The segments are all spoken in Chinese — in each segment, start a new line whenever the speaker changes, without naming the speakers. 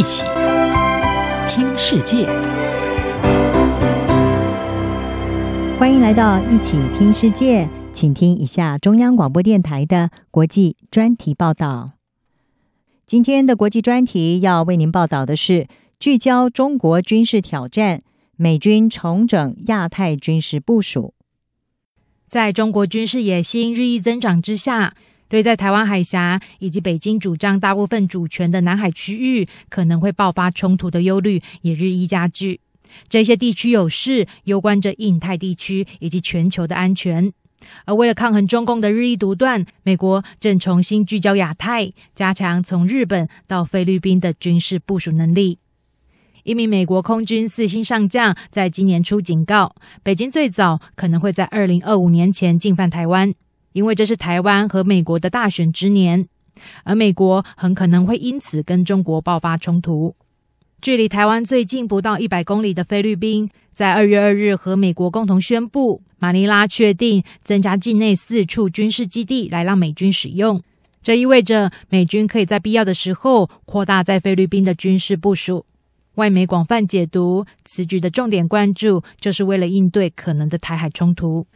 一起听世界，
欢迎来到一起听世界，请听一下中央广播电台的国际专题报道。今天的国际专题要为您报道的是聚焦中国军事挑战，美军重整亚太军事部署。
在中国军事野心日益增长之下，对在台湾海峡以及北京主张大部分主权的南海区域可能会爆发冲突的忧虑也日益加剧。这些地区有事，攸关着印太地区以及全球的安全。而为了抗衡中共的日益独断，美国正重新聚焦亚太，加强从日本到菲律宾的军事部署能力。一名美国空军四星上将在今年初警告，北京最早可能会在二零二五年前进犯台湾，因为这是台湾和美国的大选之年，而美国很可能会因此跟中国爆发冲突。距离台湾最近不到一百公里的菲律宾，在二月二日和美国共同宣布，马尼拉确定增加境内四处军事基地来让美军使用。这意味着美军可以在必要的时候扩大在菲律宾的军事部署。外媒广泛解读此举的重点关注，就是为了应对可能的台海冲突。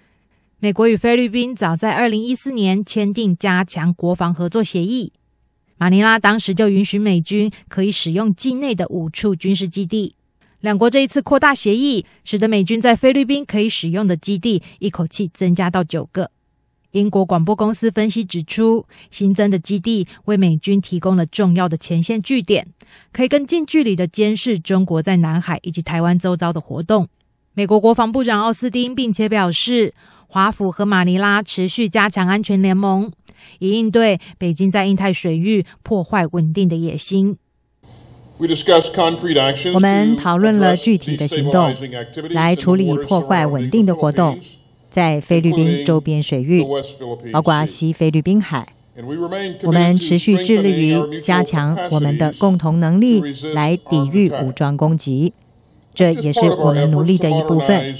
美国与菲律宾早在二零一四年签订加强国防合作协议。马尼拉当时就允许美军可以使用境内的五处军事基地。两国这一次扩大协议，使得美军在菲律宾可以使用的基地一口气增加到九个。英国广播公司分析指出，新增的基地为美军提供了重要的前线据点，可以更近距离的监视中国在南海以及台湾周遭的活动。美国国防部长奥斯汀并且表示，华府和马尼拉持续加强安全联盟。以应对北京在印太水域破坏稳定的野心。
我们讨论了具体的行动，来处理破坏稳定的活动，在菲律宾周边水域，包括西菲律宾海。我们持续致力于加强我们的共同能力，来抵御武装攻击。这也是我们努力的一部分。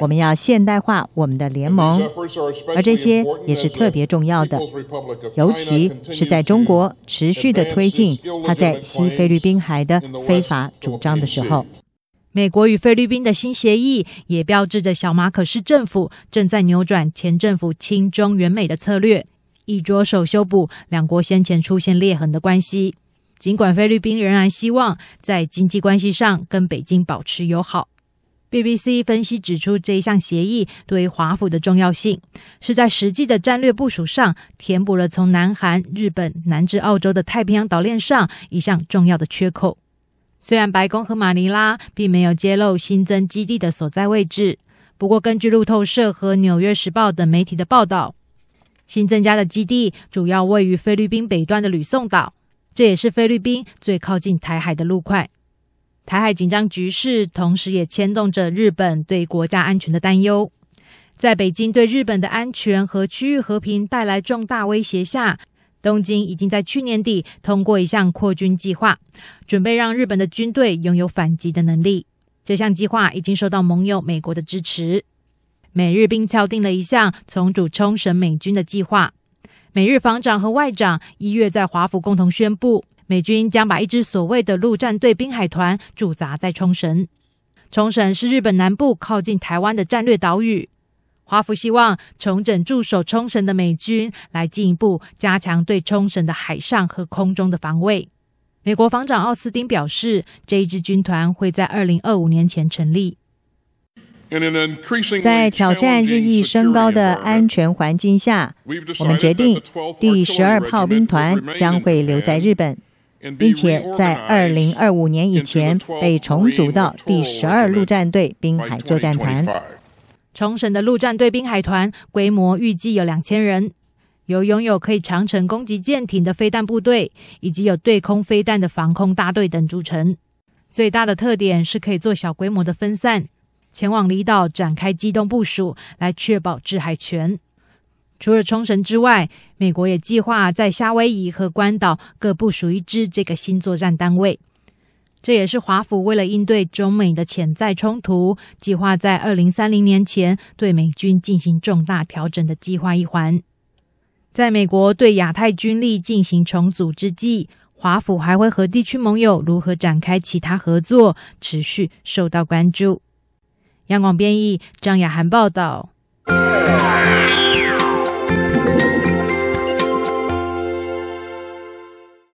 我们要现代化我们的联盟，而这些也是特别重要的，尤其是在中国持续的推进他在西菲律宾海的非法主张的时候。
美国与菲律宾的新协议也标志着小马可仕政府正在扭转前政府亲中援美的策略，以着手修补两国先前出现裂痕的关系。尽管菲律宾仍然希望在经济关系上跟北京保持友好，BBC 分析指出，这一项协议对于华府的重要性是在实际的战略部署上填补了从南韩、日本南至澳洲的太平洋岛链上一项重要的缺口。虽然白宫和马尼拉并没有揭露新增基地的所在位置，不过根据路透社和纽约时报等媒体的报道，新增加的基地主要位于菲律宾北端的吕宋岛。这也是菲律宾最靠近台海的陆块。台海紧张局势，同时也牵动着日本对国家安全的担忧。在北京对日本的安全和区域和平带来重大威胁下，东京已经在去年底通过一项扩军计划，准备让日本的军队拥有反击的能力。这项计划已经受到盟友美国的支持。美日并敲定了一项重组冲绳美军的计划。美日防长和外长一月在华府共同宣布，美军将把一支所谓的陆战队滨海团驻扎在冲绳。冲绳是日本南部靠近台湾的战略岛屿。华府希望重整驻守冲绳的美军，来进一步加强对冲绳的海上和空中的防卫。美国防长奥斯汀表示，这一支军团会在二零二五年前成立。
在挑战日益升高的安全环境下，我们决定第十二炮兵团将会留在日本，并且在二零二五年以前被重组到第十二陆战队滨海作战团。
重审的陆战队滨海团规模预计有两千人，由拥有可以长程攻击舰艇的飞弹部队，以及有对空飞弹的防空大队等组成。最大的特点是可以做小规模的分散。前往离岛展开机动部署，来确保制海权。除了冲绳之外，美国也计划在夏威夷和关岛各部署一支这个新作战单位。这也是华府为了应对中美的潜在冲突，计划在二零三零年前对美军进行重大调整的计划一环。在美国对亚太军力进行重组之际，华府还会和地区盟友如何展开其他合作，持续受到关注。央广编译张雅涵报道。